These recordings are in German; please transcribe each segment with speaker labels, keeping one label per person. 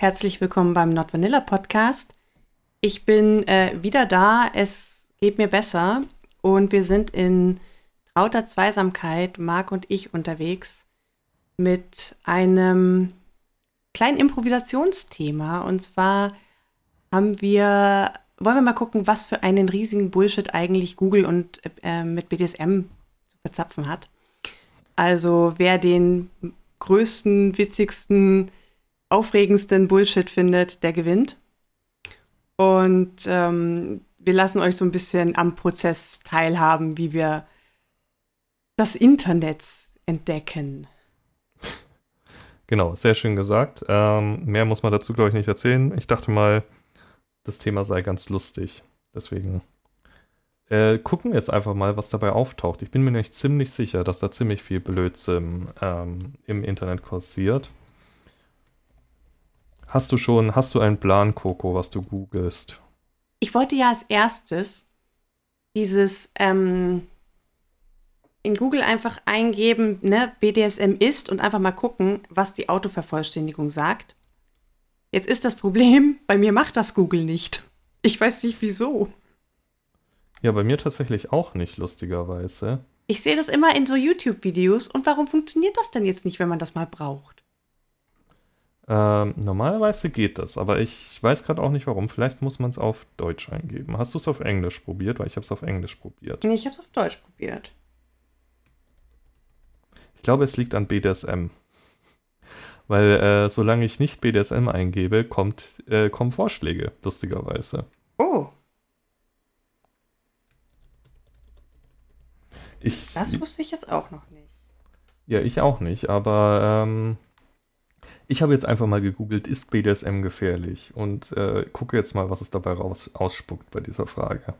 Speaker 1: Herzlich willkommen beim Not Vanilla Podcast. Ich bin äh, wieder da, es geht mir besser und wir sind in trauter Zweisamkeit, Marc und ich, unterwegs mit einem kleinen Improvisationsthema. Und zwar haben wir, wollen wir mal gucken, was für einen riesigen Bullshit eigentlich Google und äh, mit BDSM zu verzapfen hat. Also wer den größten, witzigsten, aufregendsten Bullshit findet, der gewinnt. Und ähm, wir lassen euch so ein bisschen am Prozess teilhaben, wie wir das Internet entdecken.
Speaker 2: Genau, sehr schön gesagt. Ähm, mehr muss man dazu, glaube ich, nicht erzählen. Ich dachte mal, das Thema sei ganz lustig. Deswegen äh, gucken wir jetzt einfach mal, was dabei auftaucht. Ich bin mir nicht ziemlich sicher, dass da ziemlich viel Blödsinn ähm, im Internet kursiert. Hast du schon, hast du einen Plan, Coco, was du googelst?
Speaker 1: Ich wollte ja als erstes dieses ähm, in Google einfach eingeben, ne, BDSM ist und einfach mal gucken, was die Autovervollständigung sagt. Jetzt ist das Problem, bei mir macht das Google nicht. Ich weiß nicht wieso.
Speaker 2: Ja, bei mir tatsächlich auch nicht, lustigerweise.
Speaker 1: Ich sehe das immer in so YouTube-Videos und warum funktioniert das denn jetzt nicht, wenn man das mal braucht?
Speaker 2: Ähm, normalerweise geht das, aber ich weiß gerade auch nicht warum. Vielleicht muss man es auf Deutsch eingeben. Hast du es auf Englisch probiert? Weil ich habe es auf Englisch probiert.
Speaker 1: Nee, ich habe es auf Deutsch probiert.
Speaker 2: Ich glaube, es liegt an BDSM. Weil äh, solange ich nicht BDSM eingebe, kommt, äh, kommen Vorschläge, lustigerweise.
Speaker 1: Oh.
Speaker 2: Ich,
Speaker 1: das wusste ich jetzt auch noch nicht.
Speaker 2: Ja, ich auch nicht, aber ähm, ich habe jetzt einfach mal gegoogelt, ist BDSM gefährlich? Und äh, gucke jetzt mal, was es dabei raus ausspuckt bei dieser Frage.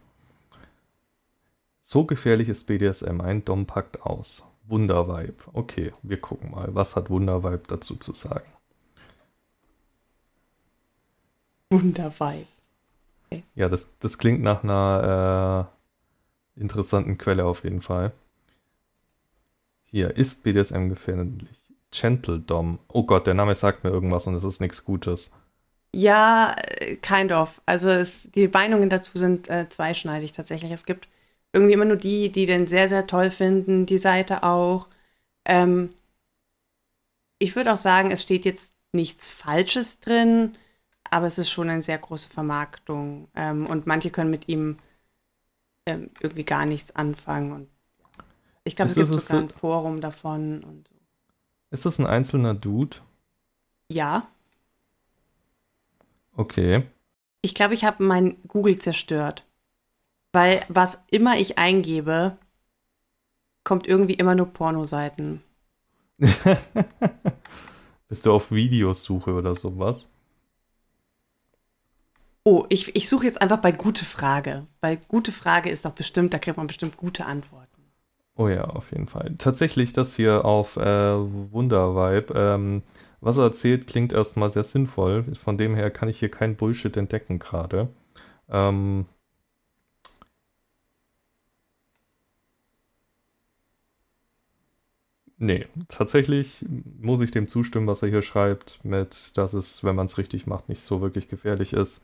Speaker 2: So gefährlich ist BDSM, ein Dom packt aus. Wundervibe. Okay, wir gucken mal, was hat Wundervibe dazu zu sagen.
Speaker 1: Wundervibe.
Speaker 2: Okay. Ja, das, das klingt nach einer äh, interessanten Quelle auf jeden Fall. Hier, ist BDSM gefährlich? Gentle Dom. Oh Gott, der Name sagt mir irgendwas und es ist nichts Gutes.
Speaker 1: Ja, äh, kind of. Also es, die Meinungen dazu sind äh, zweischneidig tatsächlich. Es gibt irgendwie immer nur die, die den sehr, sehr toll finden, die Seite auch. Ähm, ich würde auch sagen, es steht jetzt nichts Falsches drin, aber es ist schon eine sehr große Vermarktung. Ähm, und manche können mit ihm ähm, irgendwie gar nichts anfangen. Und ich glaube, es gibt sogar ein Forum davon und so.
Speaker 2: Ist das ein einzelner Dude?
Speaker 1: Ja.
Speaker 2: Okay.
Speaker 1: Ich glaube, ich habe mein Google zerstört. Weil was immer ich eingebe, kommt irgendwie immer nur Pornoseiten.
Speaker 2: Bist du auf Videosuche oder sowas?
Speaker 1: Oh, ich, ich suche jetzt einfach bei Gute Frage. Bei Gute Frage ist doch bestimmt, da kriegt man bestimmt gute Antworten.
Speaker 2: Oh ja, auf jeden Fall. Tatsächlich, das hier auf äh, Wundervibe, ähm, was er erzählt, klingt erstmal sehr sinnvoll. Von dem her kann ich hier kein Bullshit entdecken gerade. Ähm, Nee, tatsächlich muss ich dem zustimmen, was er hier schreibt, mit, dass es, wenn man es richtig macht, nicht so wirklich gefährlich ist.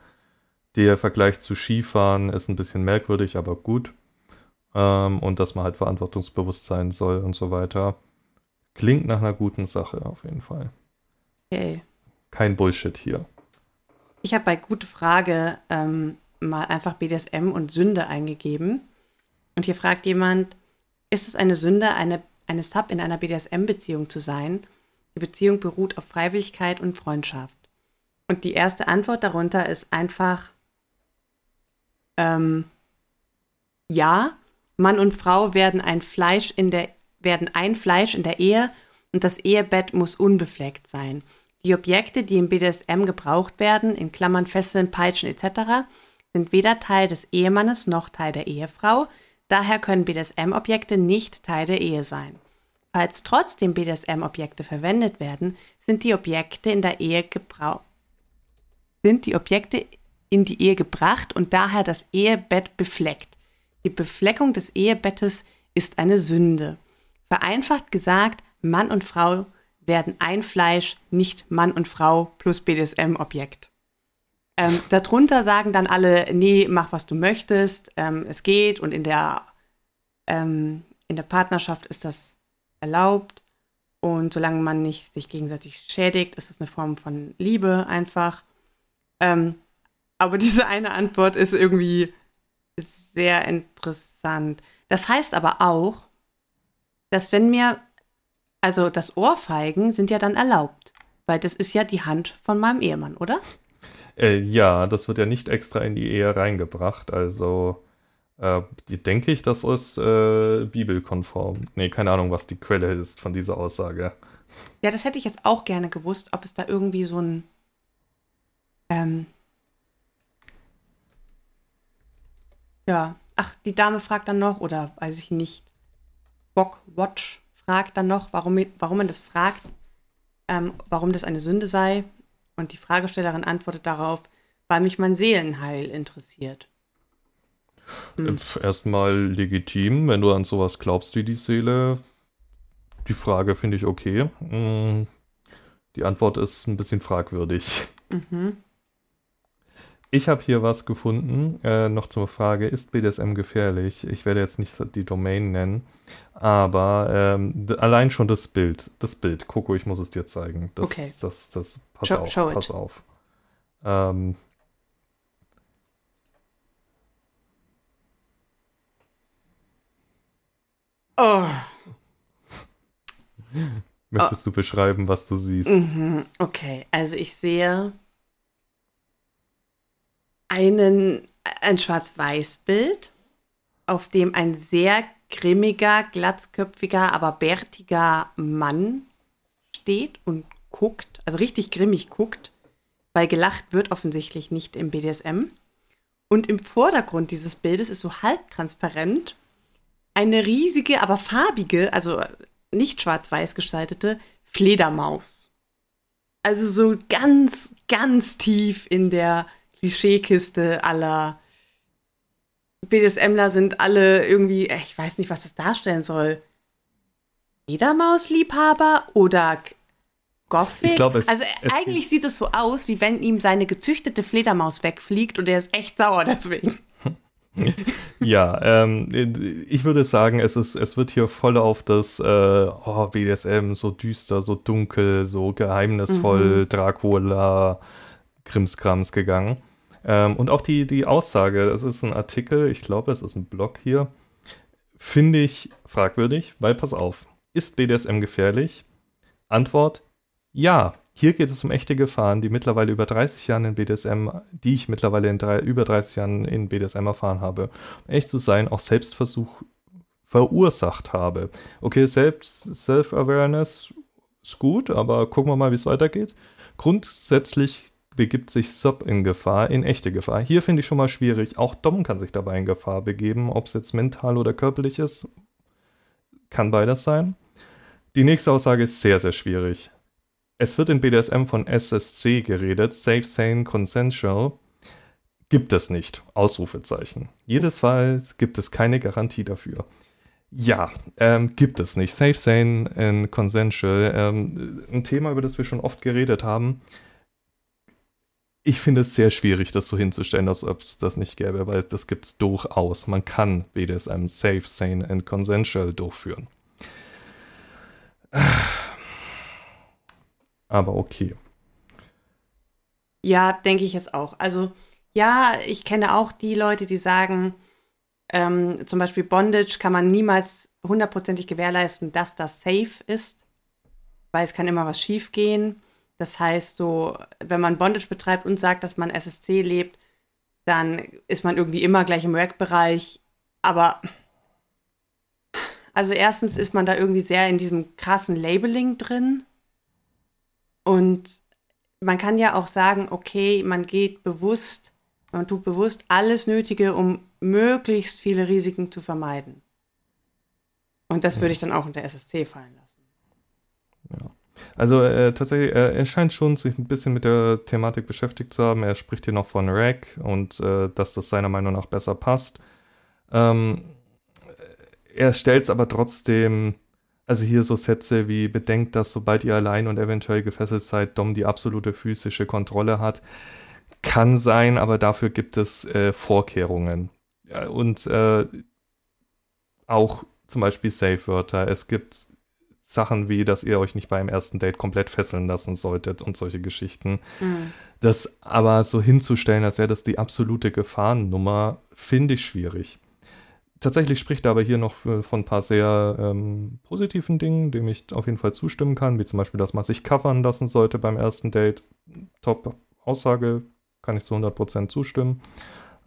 Speaker 2: Der Vergleich zu Skifahren ist ein bisschen merkwürdig, aber gut. Ähm, und dass man halt verantwortungsbewusst sein soll und so weiter. Klingt nach einer guten Sache auf jeden Fall.
Speaker 1: Okay.
Speaker 2: Kein Bullshit hier.
Speaker 1: Ich habe bei Gute Frage ähm, mal einfach BDSM und Sünde eingegeben. Und hier fragt jemand, ist es eine Sünde, eine eine Sub in einer BDSM-Beziehung zu sein. Die Beziehung beruht auf Freiwilligkeit und Freundschaft. Und die erste Antwort darunter ist einfach, ähm, ja, Mann und Frau werden ein Fleisch in der, werden ein Fleisch in der Ehe und das Ehebett muss unbefleckt sein. Die Objekte, die im BDSM gebraucht werden, in Klammern Fesseln, Peitschen etc., sind weder Teil des Ehemannes noch Teil der Ehefrau, Daher können BDSM-Objekte nicht Teil der Ehe sein. Falls trotzdem BDSM-Objekte verwendet werden, sind die Objekte in der Ehe gebraucht sind die Objekte in die Ehe gebracht und daher das Ehebett befleckt. Die Befleckung des Ehebettes ist eine Sünde. Vereinfacht gesagt, Mann und Frau werden ein Fleisch, nicht Mann und Frau plus BDSM-Objekt. Ähm, darunter sagen dann alle, nee, mach was du möchtest, ähm, es geht und in der, ähm, in der Partnerschaft ist das erlaubt und solange man nicht sich gegenseitig schädigt, ist es eine Form von Liebe einfach. Ähm, aber diese eine Antwort ist irgendwie sehr interessant. Das heißt aber auch, dass wenn mir, also das Ohrfeigen sind ja dann erlaubt, weil das ist ja die Hand von meinem Ehemann, oder?
Speaker 2: Äh, ja, das wird ja nicht extra in die Ehe reingebracht. Also äh, denke ich, das ist äh, bibelkonform. Nee, keine Ahnung, was die Quelle ist von dieser Aussage.
Speaker 1: Ja, das hätte ich jetzt auch gerne gewusst, ob es da irgendwie so ein ähm, ja, ach, die Dame fragt dann noch, oder weiß ich nicht, Bock Watch fragt dann noch, warum, warum man das fragt, ähm, warum das eine Sünde sei. Und die Fragestellerin antwortet darauf, weil mich mein Seelenheil interessiert.
Speaker 2: Hm. Erstmal legitim, wenn du an sowas glaubst wie die Seele. Die Frage finde ich okay. Hm. Die Antwort ist ein bisschen fragwürdig. Mhm. Ich habe hier was gefunden, äh, noch zur Frage, ist BDSM gefährlich? Ich werde jetzt nicht die Domain nennen, aber ähm, allein schon das Bild, das Bild, Coco, ich muss es dir zeigen. Das,
Speaker 1: okay.
Speaker 2: Das, das, pass
Speaker 1: show,
Speaker 2: auf,
Speaker 1: show
Speaker 2: pass auf. Ähm,
Speaker 1: oh.
Speaker 2: Möchtest oh. du beschreiben, was du siehst?
Speaker 1: Mhm. Okay, also ich sehe einen, ein Schwarz-Weiß-Bild, auf dem ein sehr grimmiger, glatzköpfiger, aber bärtiger Mann steht und guckt, also richtig grimmig guckt, weil gelacht wird offensichtlich nicht im BDSM. Und im Vordergrund dieses Bildes ist so halbtransparent eine riesige, aber farbige, also nicht schwarz-weiß gestaltete Fledermaus. Also so ganz, ganz tief in der Klischeekiste aller BDSMler sind alle irgendwie, äh, ich weiß nicht, was das darstellen soll. Fledermausliebhaber oder Gothic?
Speaker 2: Ich glaube, es,
Speaker 1: also es eigentlich sieht es so aus, wie wenn ihm seine gezüchtete Fledermaus wegfliegt und er ist echt sauer deswegen.
Speaker 2: ja, ähm, ich würde sagen, es ist, es wird hier voll auf das äh, oh, BDSM so düster, so dunkel, so geheimnisvoll, mhm. Dracula, Krimskrams gegangen. Ähm, und auch die, die Aussage, das ist ein Artikel, ich glaube, es ist ein Blog hier, finde ich fragwürdig, weil pass auf, ist BDSM gefährlich? Antwort, ja. Hier geht es um echte Gefahren, die mittlerweile über 30 Jahren in BDSM, die ich mittlerweile in drei, über 30 Jahren in BDSM erfahren habe. Um echt zu sein, auch Selbstversuch verursacht habe. Okay, selbst Self-Awareness ist gut, aber gucken wir mal, wie es weitergeht. Grundsätzlich begibt sich Sub in Gefahr, in echte Gefahr. Hier finde ich schon mal schwierig. Auch Dom kann sich dabei in Gefahr begeben, ob es jetzt mental oder körperlich ist. Kann beides sein. Die nächste Aussage ist sehr, sehr schwierig. Es wird in BDSM von SSC geredet, Safe, Sane, Consensual. Gibt es nicht. Ausrufezeichen. Jedes Fall gibt es keine Garantie dafür. Ja, ähm, gibt es nicht. Safe, Sane and Consensual. Ähm, ein Thema, über das wir schon oft geredet haben ich finde es sehr schwierig, das so hinzustellen, als ob es das nicht gäbe, weil das gibt es durchaus. Man kann BDSM safe, sane and consensual durchführen. Aber okay.
Speaker 1: Ja, denke ich jetzt auch. Also ja, ich kenne auch die Leute, die sagen, ähm, zum Beispiel Bondage kann man niemals hundertprozentig gewährleisten, dass das safe ist, weil es kann immer was schiefgehen. Das heißt, so, wenn man Bondage betreibt und sagt, dass man SSC lebt, dann ist man irgendwie immer gleich im Rack-Bereich. Aber also erstens ist man da irgendwie sehr in diesem krassen Labeling drin. Und man kann ja auch sagen, okay, man geht bewusst, man tut bewusst alles Nötige, um möglichst viele Risiken zu vermeiden. Und das würde ich dann auch unter SSC fallen lassen.
Speaker 2: Ja. Also äh, tatsächlich, äh, er scheint schon sich ein bisschen mit der Thematik beschäftigt zu haben. Er spricht hier noch von Rack und äh, dass das seiner Meinung nach besser passt. Ähm, er stellt es aber trotzdem Also hier so Sätze wie bedenkt, dass sobald ihr allein und eventuell gefesselt seid, Dom die absolute physische Kontrolle hat. Kann sein, aber dafür gibt es äh, Vorkehrungen. Und äh, auch zum Beispiel Safe-Wörter. Es gibt Sachen wie, dass ihr euch nicht beim ersten Date komplett fesseln lassen solltet und solche Geschichten. Mhm. Das aber so hinzustellen, als wäre das die absolute Gefahrennummer, finde ich schwierig. Tatsächlich spricht er aber hier noch für, von ein paar sehr ähm, positiven Dingen, dem ich auf jeden Fall zustimmen kann, wie zum Beispiel, dass man sich covern lassen sollte beim ersten Date. Top Aussage, kann ich zu 100% zustimmen.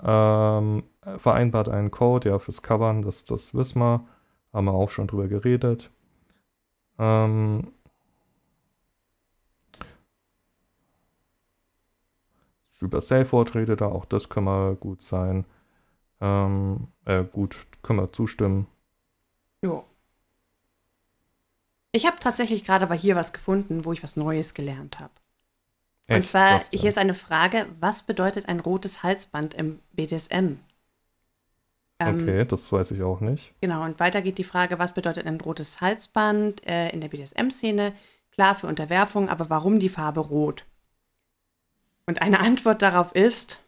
Speaker 2: Ähm, vereinbart einen Code, ja, fürs Covern, das, das wissen wir. Haben wir auch schon drüber geredet. Ähm, über redet er, auch das können wir gut sein. Ähm, äh, gut, können wir zustimmen.
Speaker 1: Jo. Ich habe tatsächlich gerade aber hier was gefunden, wo ich was Neues gelernt habe. Und zwar, hier ist eine Frage, was bedeutet ein rotes Halsband im BDSM?
Speaker 2: Ähm, okay, das weiß ich auch nicht.
Speaker 1: Genau, und weiter geht die Frage, was bedeutet ein rotes Halsband äh, in der BDSM-Szene? Klar für Unterwerfung, aber warum die Farbe rot? Und eine Antwort darauf ist,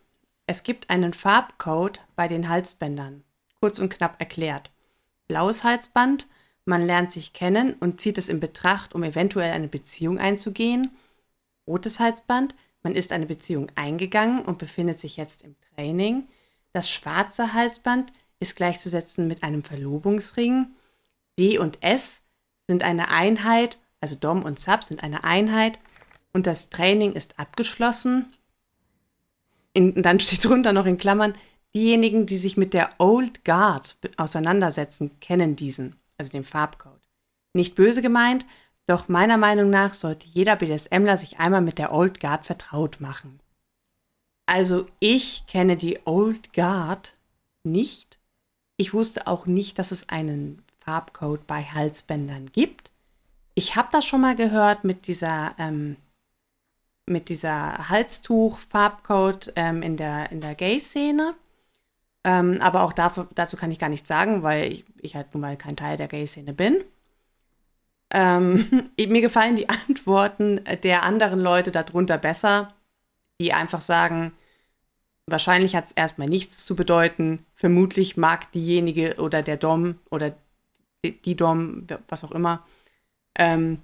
Speaker 1: es gibt einen Farbcode bei den Halsbändern. Kurz und knapp erklärt. Blaues Halsband, man lernt sich kennen und zieht es in Betracht, um eventuell eine Beziehung einzugehen. Rotes Halsband, man ist eine Beziehung eingegangen und befindet sich jetzt im Training. Das schwarze Halsband ist gleichzusetzen mit einem Verlobungsring. D und S sind eine Einheit, also Dom und Sub sind eine Einheit und das Training ist abgeschlossen in, dann steht drunter noch in Klammern, diejenigen, die sich mit der Old Guard auseinandersetzen, kennen diesen, also den Farbcode. Nicht böse gemeint, doch meiner Meinung nach sollte jeder BDSMler sich einmal mit der Old Guard vertraut machen. Also ich kenne die Old Guard nicht. Ich wusste auch nicht, dass es einen Farbcode bei Halsbändern gibt. Ich habe das schon mal gehört mit dieser ähm, mit dieser Halstuch-Farbcode ähm, in der, in der Gay-Szene. Ähm, aber auch dafür, dazu kann ich gar nichts sagen, weil ich, ich halt nun mal kein Teil der Gay-Szene bin. Ähm, mir gefallen die Antworten der anderen Leute darunter besser, die einfach sagen, wahrscheinlich hat es erstmal nichts zu bedeuten. Vermutlich mag diejenige oder der Dom oder die, Dom, was auch immer, ähm,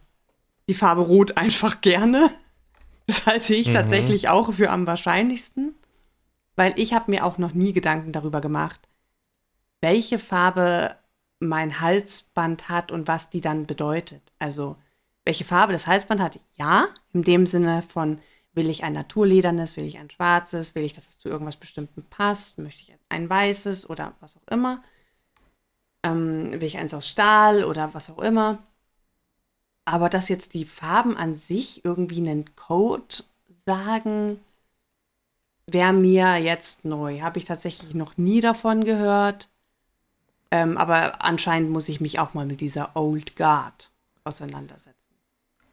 Speaker 1: die Farbe Rot einfach gerne. Das halte ich mhm. tatsächlich auch für am wahrscheinlichsten, weil ich habe mir auch noch nie Gedanken darüber gemacht, welche Farbe mein Halsband hat und was die dann bedeutet. Also welche Farbe das Halsband hat, ja, in dem Sinne von will ich ein naturledernes, will ich ein schwarzes, will ich, dass es zu irgendwas Bestimmtem passt, möchte ich ein weißes oder was auch immer. Ähm, will ich eins aus Stahl oder was auch immer. Aber dass jetzt die Farben an sich irgendwie einen Code sagen, wäre mir jetzt neu. Habe ich tatsächlich noch nie davon gehört. Ähm, aber anscheinend muss ich mich auch mal mit dieser Old Guard auseinandersetzen.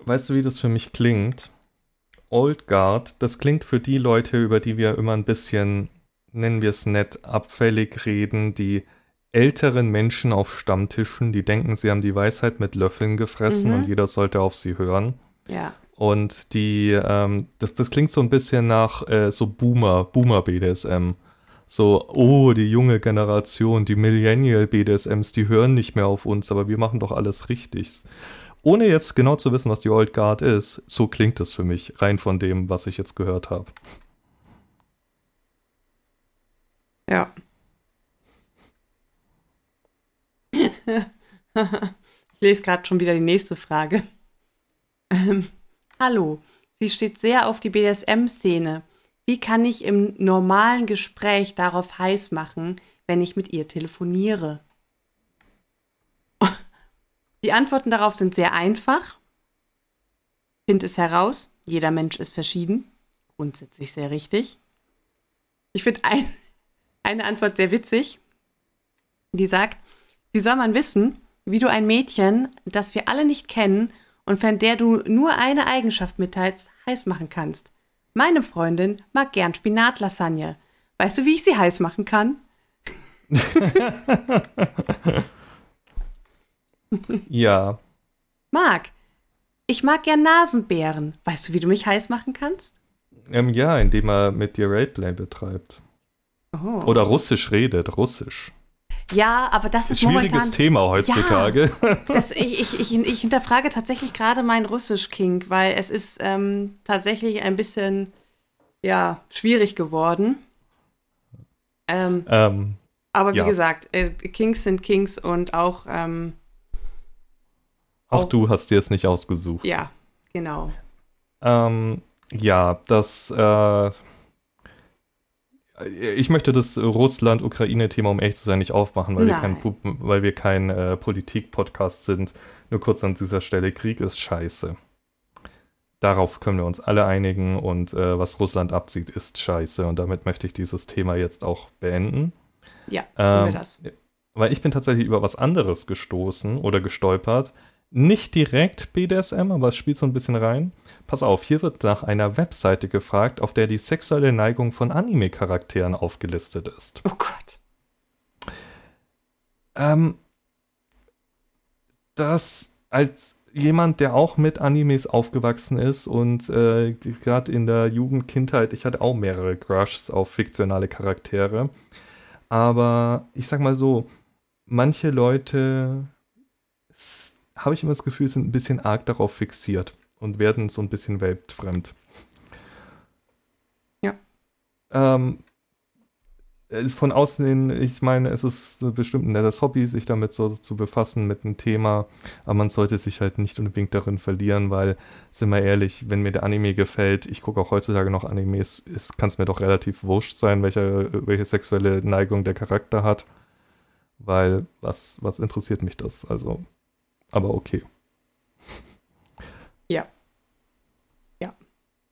Speaker 2: Weißt du, wie das für mich klingt? Old Guard, das klingt für die Leute, über die wir immer ein bisschen, nennen wir es nett, abfällig reden, die älteren Menschen auf Stammtischen, die denken, sie haben die Weisheit mit Löffeln gefressen mhm. und jeder sollte auf sie hören.
Speaker 1: Ja.
Speaker 2: Und die, ähm, das, das klingt so ein bisschen nach äh, so Boomer, Boomer-BDSM. So, oh, die junge Generation, die Millennial-BDSMs, die hören nicht mehr auf uns, aber wir machen doch alles richtig. Ohne jetzt genau zu wissen, was die Old Guard ist, so klingt es für mich, rein von dem, was ich jetzt gehört habe.
Speaker 1: Ja. ich lese gerade schon wieder die nächste Frage. Ähm, hallo, sie steht sehr auf die BDSM-Szene. Wie kann ich im normalen Gespräch darauf heiß machen, wenn ich mit ihr telefoniere? Die Antworten darauf sind sehr einfach. Find es heraus, jeder Mensch ist verschieden. Grundsätzlich sehr richtig. Ich finde ein, eine Antwort sehr witzig. Die sagt, wie soll man wissen, wie du ein Mädchen, das wir alle nicht kennen und von der du nur eine Eigenschaft mitteilst, heiß machen kannst? Meine Freundin mag gern Spinatlasagne. Weißt du, wie ich sie heiß machen kann?
Speaker 2: ja,
Speaker 1: Marc, ich mag gern Nasenbären. Weißt du, wie du mich heiß machen kannst?
Speaker 2: Ähm, ja, indem er mit dir Rateplay betreibt. Oh. Oder Russisch redet, Russisch.
Speaker 1: Ja, aber das ist
Speaker 2: Schwieriges
Speaker 1: momentan,
Speaker 2: Thema heutzutage.
Speaker 1: Ja, das, ich, ich, ich, ich, hinterfrage tatsächlich gerade meinen Russisch-King, weil es ist ähm, tatsächlich ein bisschen ja, schwierig geworden. Ähm, ähm, aber wie ja. gesagt, äh, Kings sind Kings und auch. Ähm,
Speaker 2: auch, auch, du hast dir es nicht ausgesucht.
Speaker 1: Ja, genau.
Speaker 2: Ähm, ja, das. Äh, ich möchte das Russland-Ukraine-Thema, um ehrlich zu sein, nicht aufmachen, weil Nein. wir kein, weil wir kein äh, Politik-Podcast sind. Nur kurz an dieser Stelle: Krieg ist scheiße. Darauf können wir uns alle einigen und äh, was Russland abzieht, ist scheiße. Und damit möchte ich dieses Thema jetzt auch beenden.
Speaker 1: Ja, tun ähm, wir das.
Speaker 2: Weil ich bin tatsächlich über was anderes gestoßen oder gestolpert. Nicht direkt BDSM, aber es spielt so ein bisschen rein. Pass auf, hier wird nach einer Webseite gefragt, auf der die sexuelle Neigung von Anime-Charakteren aufgelistet ist.
Speaker 1: Oh Gott.
Speaker 2: Ähm, das als jemand, der auch mit Animes aufgewachsen ist und äh, gerade in der Jugendkindheit, ich hatte auch mehrere Crushs auf fiktionale Charaktere. Aber ich sag mal so, manche Leute habe ich immer das Gefühl, sind ein bisschen arg darauf fixiert und werden so ein bisschen weltfremd.
Speaker 1: Ja.
Speaker 2: Ähm, von außen hin, ich meine, es ist bestimmt ein nettes Hobby, sich damit so zu befassen mit einem Thema, aber man sollte sich halt nicht unbedingt darin verlieren, weil, sind wir ehrlich, wenn mir der Anime gefällt, ich gucke auch heutzutage noch Animes, kann es mir doch relativ wurscht sein, welche, welche sexuelle Neigung der Charakter hat, weil was, was interessiert mich das? Also, aber okay.
Speaker 1: Ja. Ja.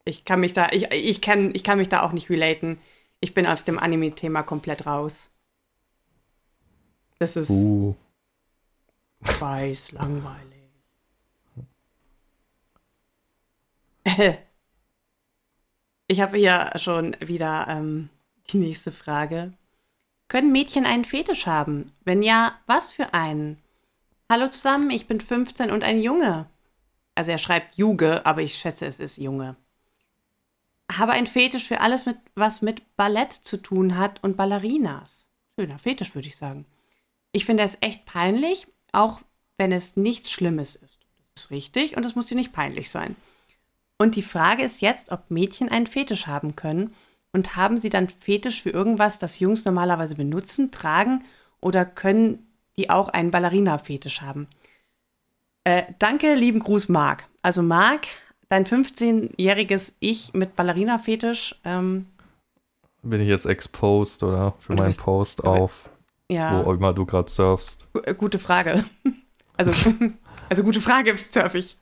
Speaker 1: Ich kann mich da, ich, ich, kann, ich kann mich da auch nicht relaten. Ich bin auf dem Anime-Thema komplett raus. Das ist. Uh. Weiß, langweilig. Ich habe hier schon wieder ähm, die nächste Frage. Können Mädchen einen Fetisch haben? Wenn ja, was für einen? Hallo zusammen, ich bin 15 und ein Junge. Also er schreibt Juge, aber ich schätze, es ist Junge. Habe ein Fetisch für alles, mit, was mit Ballett zu tun hat und Ballerinas. Schöner Fetisch, würde ich sagen. Ich finde es echt peinlich, auch wenn es nichts Schlimmes ist. Das ist richtig und es muss dir nicht peinlich sein. Und die Frage ist jetzt, ob Mädchen einen Fetisch haben können und haben sie dann Fetisch für irgendwas, das Jungs normalerweise benutzen, tragen oder können die auch einen Ballerina-Fetisch haben. Äh, danke, lieben Gruß, Marc. Also Marc, dein 15-jähriges Ich mit Ballerina-Fetisch. Ähm,
Speaker 2: Bin ich jetzt exposed oder für meinen Post auf, ja, wo immer du gerade surfst?
Speaker 1: Äh, gute Frage. Also, also gute Frage, surf ich.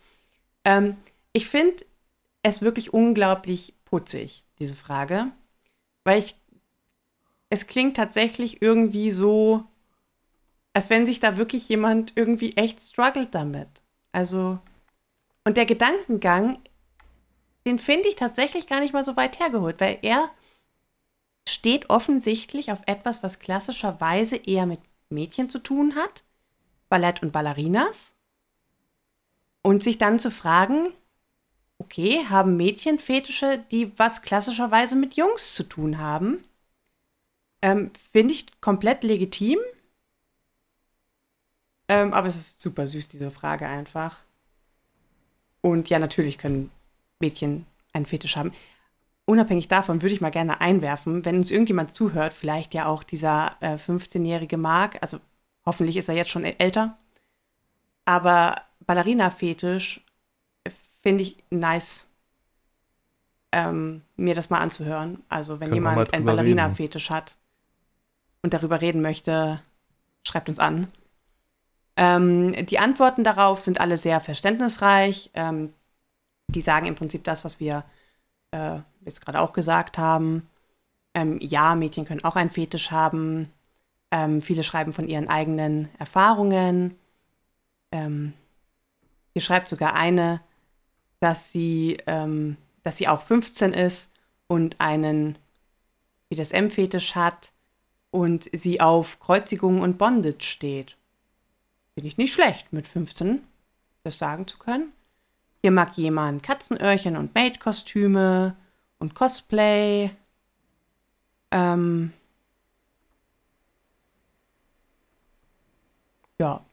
Speaker 1: Ähm, ich finde es wirklich unglaublich putzig, diese Frage. Weil ich, es klingt tatsächlich irgendwie so, als wenn sich da wirklich jemand irgendwie echt struggelt damit. Also, und der Gedankengang, den finde ich tatsächlich gar nicht mal so weit hergeholt, weil er steht offensichtlich auf etwas, was klassischerweise eher mit Mädchen zu tun hat, Ballett und Ballerinas, und sich dann zu fragen, okay, haben Mädchen Fetische, die was klassischerweise mit Jungs zu tun haben? Ähm, finde ich komplett legitim. Ähm, aber es ist super süß, diese Frage einfach. Und ja, natürlich können Mädchen einen Fetisch haben. Unabhängig davon würde ich mal gerne einwerfen, wenn uns irgendjemand zuhört, vielleicht ja auch dieser äh, 15-jährige Marc, also hoffentlich ist er jetzt schon älter, aber Ballerina-Fetisch finde ich nice, ähm, mir das mal anzuhören. Also wenn Können jemand einen Ballerina-Fetisch hat und darüber reden möchte, schreibt uns an. Ähm, die Antworten darauf sind alle sehr verständnisreich. Ähm, die sagen im Prinzip das, was wir äh, jetzt gerade auch gesagt haben. Ähm, ja, Mädchen können auch einen Fetisch haben. Ähm, viele schreiben von ihren eigenen Erfahrungen. Ähm, hier schreibt sogar eine, dass sie, ähm, dass sie auch 15 ist und einen BDSM-Fetisch hat und sie auf Kreuzigung und Bondage steht. Finde ich nicht schlecht mit 15. das sagen zu können. Hier mag jemand Katzenöhrchen und Maid-Kostüme und Cosplay. Ähm, ja.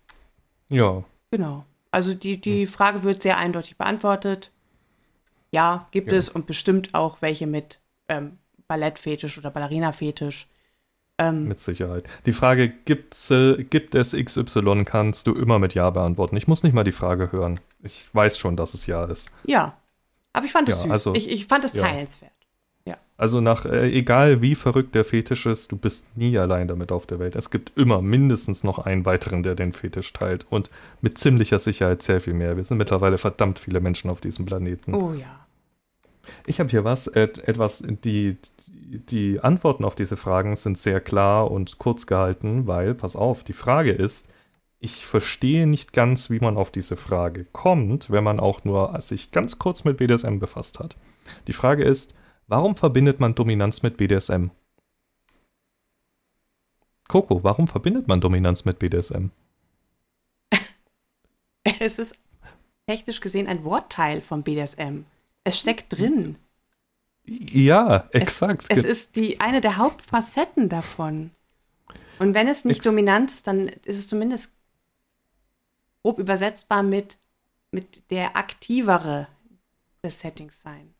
Speaker 2: Ja.
Speaker 1: Genau. Also die, die hm. Frage wird sehr eindeutig beantwortet. Ja, gibt ja. es und bestimmt auch welche mit ähm, Ballettfetisch oder Ballerina-Fetisch.
Speaker 2: Ähm, mit Sicherheit. Die Frage, gibt's, äh, gibt es XY, kannst du immer mit Ja beantworten. Ich muss nicht mal die Frage hören. Ich weiß schon, dass es Ja ist.
Speaker 1: Ja. Aber ich fand es ja, süß. Also, ich, ich fand es ja. teilenswert. Ja.
Speaker 2: Also nach, äh, egal wie verrückt der Fetisch ist, du bist nie allein damit auf der Welt. Es gibt immer mindestens noch einen weiteren, der den Fetisch teilt. Und mit ziemlicher Sicherheit sehr viel mehr. Wir sind mittlerweile verdammt viele Menschen auf diesem Planeten.
Speaker 1: Oh ja.
Speaker 2: Ich habe hier was, etwas, die, die Antworten auf diese Fragen sind sehr klar und kurz gehalten, weil, pass auf, die Frage ist, ich verstehe nicht ganz, wie man auf diese Frage kommt, wenn man auch nur sich ganz kurz mit BDSM befasst hat. Die Frage ist, warum verbindet man Dominanz mit BDSM? Coco, warum verbindet man Dominanz mit BDSM?
Speaker 1: Es ist technisch gesehen ein Wortteil von BDSM. Es steckt drin.
Speaker 2: Ja, exakt.
Speaker 1: Es, es ist die, eine der Hauptfacetten davon. Und wenn es nicht Ex dominant ist, dann ist es zumindest grob übersetzbar mit, mit der aktivere des Settings sein.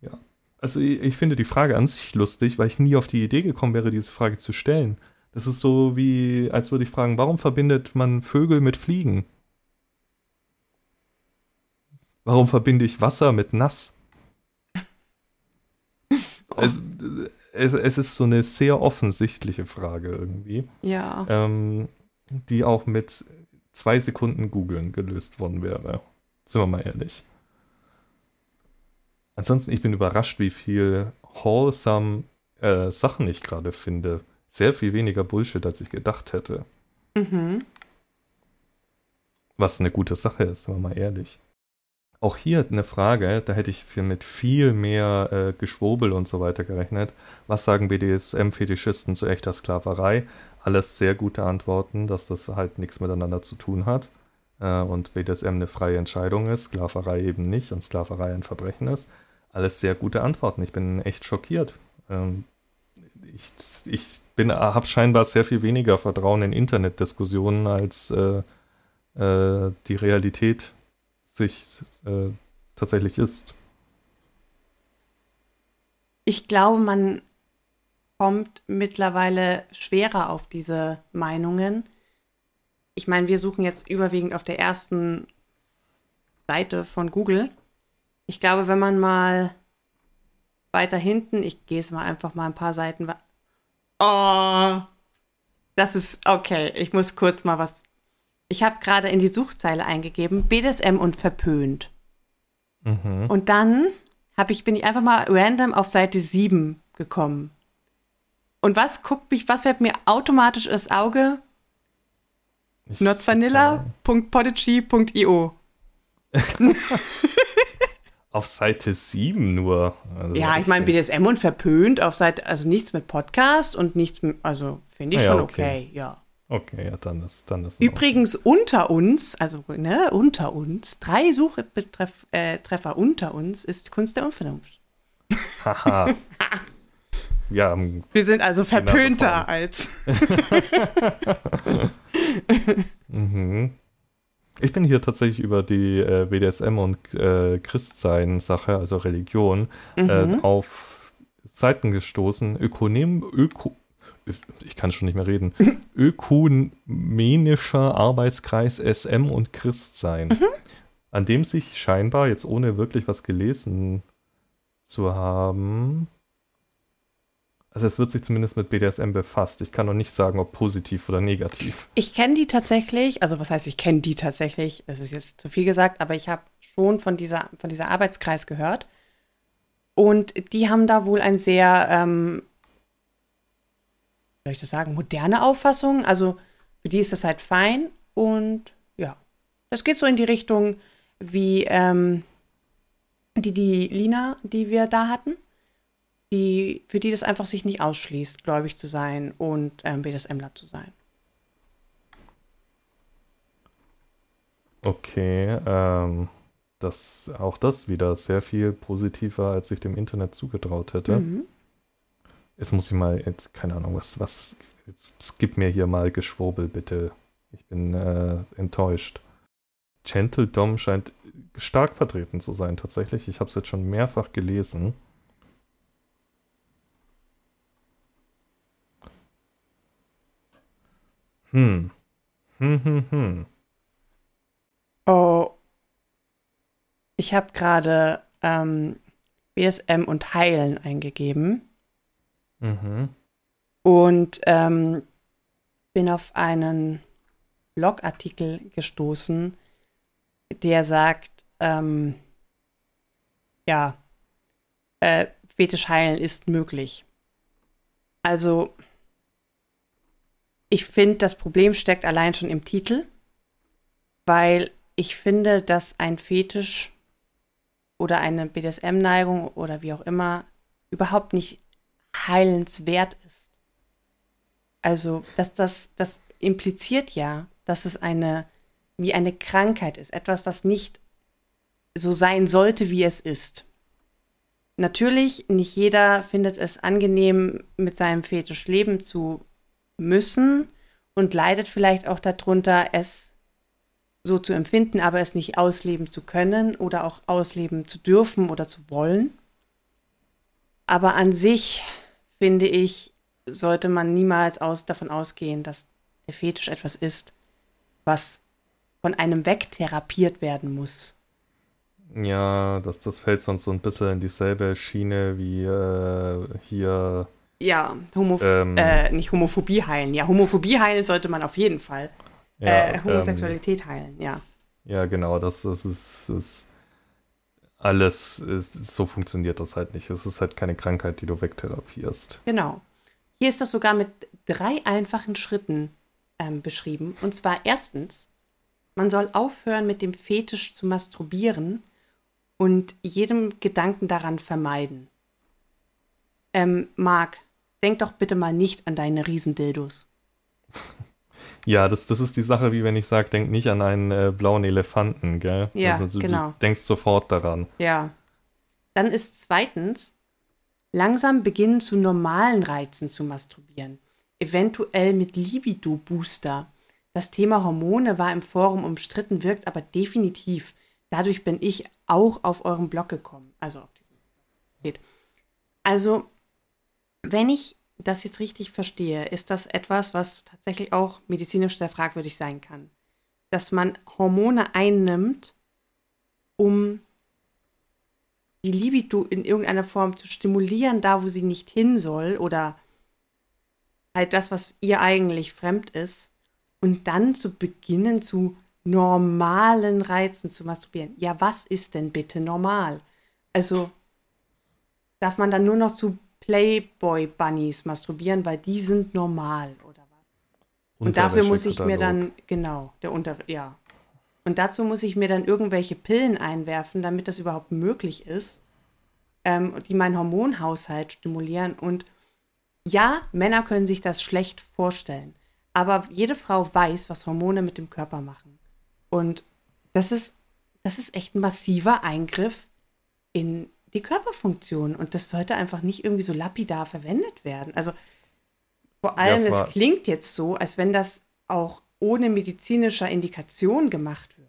Speaker 2: Ja. Also ich, ich, finde die Frage an sich lustig, weil ich nie auf die Idee gekommen wäre, diese Frage zu stellen. Das ist so wie, als würde ich fragen, warum verbindet man Vögel mit Fliegen? Warum verbinde ich Wasser mit nass? es, es, es, ist so eine sehr offensichtliche Frage irgendwie.
Speaker 1: Ja.
Speaker 2: Ähm, die auch mit zwei Sekunden googeln gelöst worden wäre. Sind wir mal ehrlich. Ansonsten, ich bin überrascht, wie viel wholesome äh, Sachen ich gerade finde. Sehr viel weniger Bullshit, als ich gedacht hätte. Mhm. Was eine gute Sache ist, sind wir mal ehrlich. Auch hier eine Frage, da hätte ich für mit viel mehr äh, Geschwurbel und so weiter gerechnet. Was sagen BDSM-Fetischisten zu echter Sklaverei? Alles sehr gute Antworten, dass das halt nichts miteinander zu tun hat äh, und BDSM eine freie Entscheidung ist, Sklaverei eben nicht und Sklaverei ein Verbrechen ist. Alles sehr gute Antworten. Ich bin echt schockiert. Ähm, ich, ich habe scheinbar sehr viel weniger Vertrauen in Internetdiskussionen als äh, äh die Realität Sicht äh, tatsächlich ist.
Speaker 1: Ich glaube, man kommt mittlerweile schwerer auf diese Meinungen. Ich meine, wir suchen jetzt überwiegend auf der ersten Seite von Google. Ich glaube, wenn man mal weiter hinten, ich gehe es mal einfach mal ein paar Seiten. Oh, das ist okay. Ich muss kurz mal was ich habe gerade in die Suchzeile eingegeben, BDSM und verpönt. Mhm. Und dann ich, bin ich einfach mal random auf Seite 7 gekommen. Und was guckt mich, was fällt mir automatisch ins Auge? notvanilla.podigy.io
Speaker 2: Auf Seite 7 nur.
Speaker 1: Also ja, ich meine BDSM und verpönt auf Seite, also nichts mit Podcast und nichts mit, also finde ich ah, schon ja, okay. okay, ja.
Speaker 2: Okay, ja, dann ist dann ist
Speaker 1: Übrigens unter uns, also ne, unter uns, drei Suchtreffer äh, unter uns ist Kunst der Unvernunft.
Speaker 2: Haha. ja,
Speaker 1: wir sind also verpönter als.
Speaker 2: mhm. Ich bin hier tatsächlich über die äh, BDSM und äh, Christsein-Sache, also Religion, äh, mhm. auf Seiten gestoßen. Ökonom, Öko, ich kann schon nicht mehr reden, ökumenischer Arbeitskreis SM und Christsein, mhm. an dem sich scheinbar, jetzt ohne wirklich was gelesen zu haben, also es wird sich zumindest mit BDSM befasst. Ich kann noch nicht sagen, ob positiv oder negativ.
Speaker 1: Ich kenne die tatsächlich, also was heißt, ich kenne die tatsächlich, es ist jetzt zu viel gesagt, aber ich habe schon von dieser, von dieser Arbeitskreis gehört. Und die haben da wohl ein sehr ähm, soll ich das sagen, moderne Auffassung. Also für die ist das halt fein und ja, das geht so in die Richtung wie ähm, die, die Lina, die wir da hatten, die, für die das einfach sich nicht ausschließt, gläubig zu sein und ähm, BDSMler zu sein.
Speaker 2: Okay, ähm, das, auch das wieder sehr viel positiver, als ich dem Internet zugetraut hätte. Mhm. Jetzt muss ich mal, jetzt, keine Ahnung, was, was, jetzt gib mir hier mal Geschwurbel, bitte. Ich bin äh, enttäuscht. Gentle Dom scheint stark vertreten zu sein, tatsächlich. Ich habe es jetzt schon mehrfach gelesen. Hm. Hm, hm, hm.
Speaker 1: Oh. Ich habe gerade ähm, BSM und Heilen eingegeben. Mhm. Und ähm, bin auf einen Blogartikel gestoßen, der sagt, ähm, ja, äh, Fetisch heilen ist möglich. Also, ich finde, das Problem steckt allein schon im Titel, weil ich finde, dass ein Fetisch oder eine BDSM-Neigung oder wie auch immer überhaupt nicht heilenswert ist. Also, dass das, das impliziert ja, dass es eine, wie eine Krankheit ist, etwas, was nicht so sein sollte, wie es ist. Natürlich, nicht jeder findet es angenehm, mit seinem Fetisch leben zu müssen und leidet vielleicht auch darunter, es so zu empfinden, aber es nicht ausleben zu können oder auch ausleben zu dürfen oder zu wollen. Aber an sich, finde ich, sollte man niemals aus, davon ausgehen, dass der Fetisch etwas ist, was von einem wegtherapiert werden muss.
Speaker 2: Ja, das, das fällt sonst so ein bisschen in dieselbe Schiene wie äh, hier.
Speaker 1: Ja, Homo ähm, äh, nicht Homophobie heilen. Ja, Homophobie heilen sollte man auf jeden Fall. Ja, äh, Homosexualität ähm, heilen, ja.
Speaker 2: Ja, genau, das, das ist, ist alles, ist, so funktioniert das halt nicht. Es ist halt keine Krankheit, die du wegtherapierst.
Speaker 1: Genau. Hier ist das sogar mit drei einfachen Schritten ähm, beschrieben. Und zwar erstens, man soll aufhören, mit dem Fetisch zu masturbieren und jedem Gedanken daran vermeiden. Ähm, Marc, denk doch bitte mal nicht an deine Riesendildos.
Speaker 2: Ja, das, das ist die Sache, wie wenn ich sage, denk nicht an einen äh, blauen Elefanten, gell?
Speaker 1: Ja, also, du, genau.
Speaker 2: Du denkst sofort daran.
Speaker 1: Ja. Dann ist zweitens, langsam beginnen zu normalen Reizen zu masturbieren. Eventuell mit Libido-Booster. Das Thema Hormone war im Forum umstritten, wirkt aber definitiv. Dadurch bin ich auch auf eurem Blog gekommen. Also auf diesem. Also, wenn ich das jetzt richtig verstehe, ist das etwas, was tatsächlich auch medizinisch sehr fragwürdig sein kann. Dass man Hormone einnimmt, um die Libido in irgendeiner Form zu stimulieren, da wo sie nicht hin soll oder halt das, was ihr eigentlich fremd ist, und dann zu beginnen zu normalen Reizen zu masturbieren. Ja, was ist denn bitte normal? Also darf man dann nur noch zu Playboy Bunnies masturbieren, weil die sind normal oder was? Und dafür muss ich mir dann genau, der Unter ja. Und dazu muss ich mir dann irgendwelche Pillen einwerfen, damit das überhaupt möglich ist, ähm, die meinen Hormonhaushalt stimulieren. Und ja, Männer können sich das schlecht vorstellen. Aber jede Frau weiß, was Hormone mit dem Körper machen. Und das ist, das ist echt ein massiver Eingriff in die Körperfunktion. Und das sollte einfach nicht irgendwie so lapidar verwendet werden. Also vor allem, ja, es klingt jetzt so, als wenn das auch ohne medizinischer Indikation gemacht wird.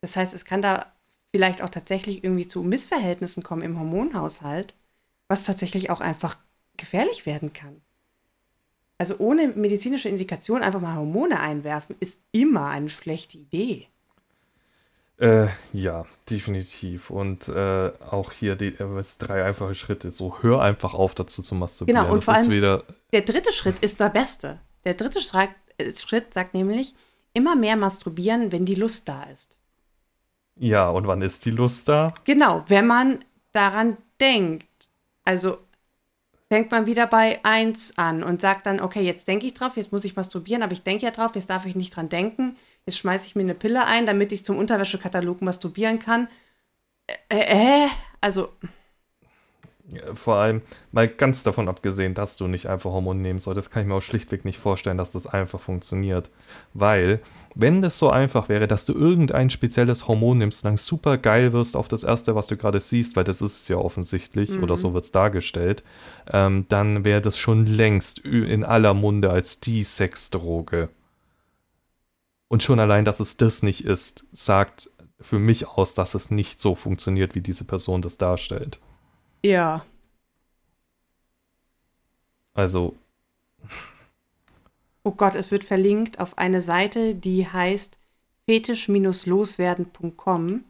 Speaker 1: Das heißt, es kann da vielleicht auch tatsächlich irgendwie zu Missverhältnissen kommen im Hormonhaushalt, was tatsächlich auch einfach gefährlich werden kann. Also ohne medizinische Indikation einfach mal Hormone einwerfen, ist immer eine schlechte Idee.
Speaker 2: Äh, ja, definitiv. Und äh, auch hier die äh, drei einfache Schritte. So, hör einfach auf, dazu zu masturbieren.
Speaker 1: Genau, und das vor allem wieder... der dritte Schritt ist der beste. Der dritte Schritt, äh, Schritt sagt nämlich, immer mehr masturbieren, wenn die Lust da ist.
Speaker 2: Ja, und wann ist die Lust da?
Speaker 1: Genau, wenn man daran denkt. Also fängt man wieder bei 1 an und sagt dann, okay, jetzt denke ich drauf, jetzt muss ich masturbieren, aber ich denke ja drauf, jetzt darf ich nicht dran denken. Jetzt schmeiße ich mir eine Pille ein, damit ich zum Unterwäschekatalog masturbieren kann. Äh, äh, also.
Speaker 2: vor allem mal ganz davon abgesehen, dass du nicht einfach Hormone nehmen solltest, kann ich mir auch schlichtweg nicht vorstellen, dass das einfach funktioniert. Weil, wenn das so einfach wäre, dass du irgendein spezielles Hormon nimmst und dann super geil wirst auf das erste, was du gerade siehst, weil das ist es ja offensichtlich mhm. oder so wird es dargestellt, ähm, dann wäre das schon längst in aller Munde als die Sexdroge. Und schon allein, dass es das nicht ist, sagt für mich aus, dass es nicht so funktioniert, wie diese Person das darstellt.
Speaker 1: Ja.
Speaker 2: Also.
Speaker 1: Oh Gott, es wird verlinkt auf eine Seite, die heißt fetisch-loswerden.com.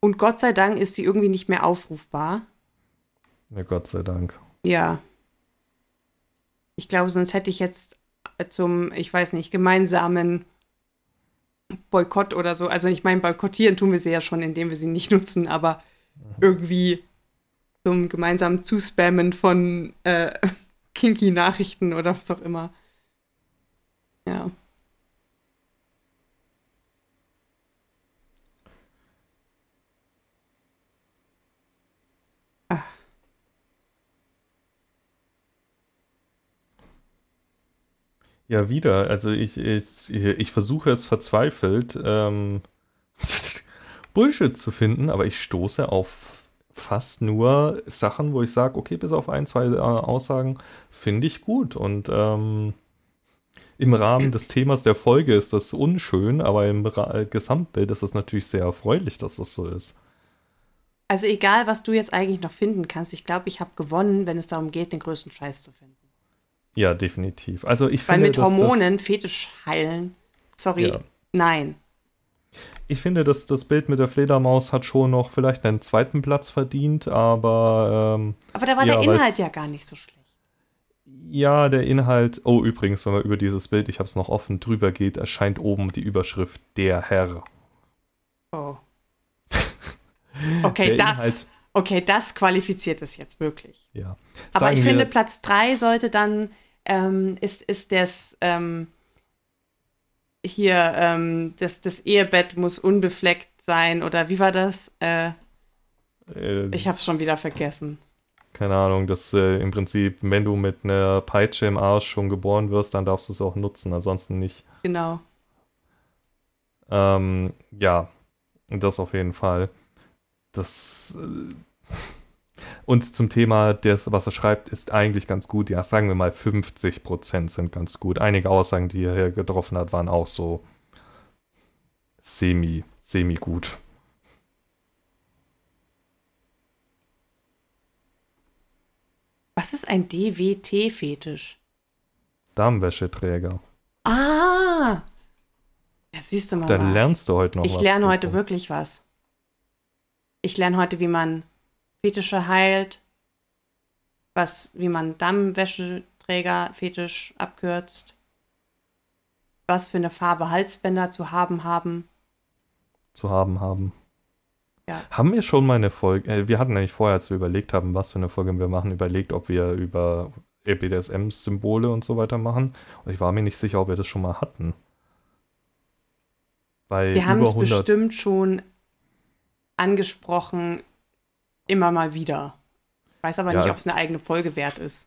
Speaker 1: Und Gott sei Dank ist sie irgendwie nicht mehr aufrufbar.
Speaker 2: Ja, Gott sei Dank.
Speaker 1: Ja. Ich glaube, sonst hätte ich jetzt zum, ich weiß nicht, gemeinsamen Boykott oder so. Also ich meine, boykottieren tun wir sie ja schon, indem wir sie nicht nutzen, aber mhm. irgendwie zum gemeinsamen Zuspammen von äh, kinky Nachrichten oder was auch immer. Ja.
Speaker 2: Ja, wieder. Also ich, ich, ich versuche es verzweifelt, ähm, Bullshit zu finden, aber ich stoße auf fast nur Sachen, wo ich sage, okay, bis auf ein, zwei äh, Aussagen finde ich gut. Und ähm, im Rahmen des Themas der Folge ist das unschön, aber im Ra Gesamtbild ist es natürlich sehr erfreulich, dass das so ist.
Speaker 1: Also egal, was du jetzt eigentlich noch finden kannst, ich glaube, ich habe gewonnen, wenn es darum geht, den größten Scheiß zu finden.
Speaker 2: Ja, definitiv. Also ich
Speaker 1: Weil finde, mit Hormonen Fetisch heilen, sorry, ja. nein.
Speaker 2: Ich finde, dass das Bild mit der Fledermaus hat schon noch vielleicht einen zweiten Platz verdient, aber. Ähm,
Speaker 1: aber da war ja, der Inhalt ja gar nicht so schlecht.
Speaker 2: Ja, der Inhalt. Oh, übrigens, wenn man über dieses Bild, ich habe es noch offen, drüber geht, erscheint oben die Überschrift Der Herr.
Speaker 1: Oh. Okay, das. Inhalt, okay, das qualifiziert es jetzt wirklich.
Speaker 2: Ja.
Speaker 1: Aber ich finde, Platz 3 sollte dann, ähm, ist, ist das, ähm, hier, ähm, das, das Ehebett muss unbefleckt sein oder wie war das? Äh, äh, ich hab's schon wieder vergessen.
Speaker 2: Keine Ahnung, dass äh, im Prinzip, wenn du mit einer Peitsche im Arsch schon geboren wirst, dann darfst du es auch nutzen, ansonsten nicht.
Speaker 1: Genau.
Speaker 2: Ähm, ja, das auf jeden Fall. Das. Und zum Thema des, was er schreibt, ist eigentlich ganz gut. Ja, sagen wir mal 50 Prozent sind ganz gut. Einige Aussagen, die er hier getroffen hat, waren auch so semi, semi gut.
Speaker 1: Was ist ein DWT-Fetisch?
Speaker 2: Darmwäscheträger.
Speaker 1: Ah! Jetzt siehst du mal.
Speaker 2: Da lernst du heute noch
Speaker 1: ich was. Ich lerne heute wirklich was. Ich lerne heute, wie man Fetische heilt, was, wie man Dammwäscheträger Fetisch abkürzt, was für eine Farbe Halsbänder zu haben haben.
Speaker 2: Zu haben haben.
Speaker 1: Ja.
Speaker 2: Haben wir schon mal eine Folge, äh, wir hatten nämlich vorher, als wir überlegt haben, was für eine Folge wir machen, überlegt, ob wir über BDSM-Symbole und so weiter machen. Und ich war mir nicht sicher, ob wir das schon mal hatten.
Speaker 1: Bei wir haben es bestimmt schon angesprochen immer mal wieder. Ich weiß aber ja, nicht, ob es eine eigene Folge wert ist.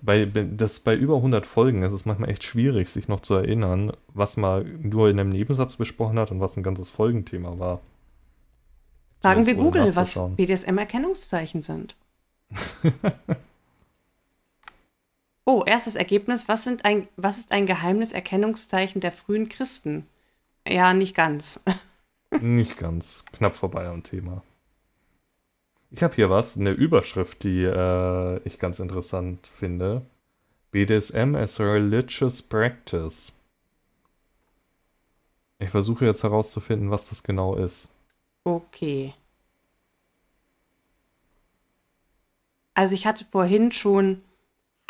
Speaker 2: Bei, das, bei über 100 Folgen ist es manchmal echt schwierig, sich noch zu erinnern, was man nur in einem Nebensatz besprochen hat und was ein ganzes Folgenthema war.
Speaker 1: Sagen wir Google, was BDSM-Erkennungszeichen sind. oh, erstes Ergebnis. Was, sind ein, was ist ein geheimes Erkennungszeichen der frühen Christen? Ja, nicht ganz.
Speaker 2: nicht ganz. Knapp vorbei am Thema. Ich habe hier was, eine Überschrift, die äh, ich ganz interessant finde. BDSM as a religious practice. Ich versuche jetzt herauszufinden, was das genau ist.
Speaker 1: Okay. Also ich hatte vorhin schon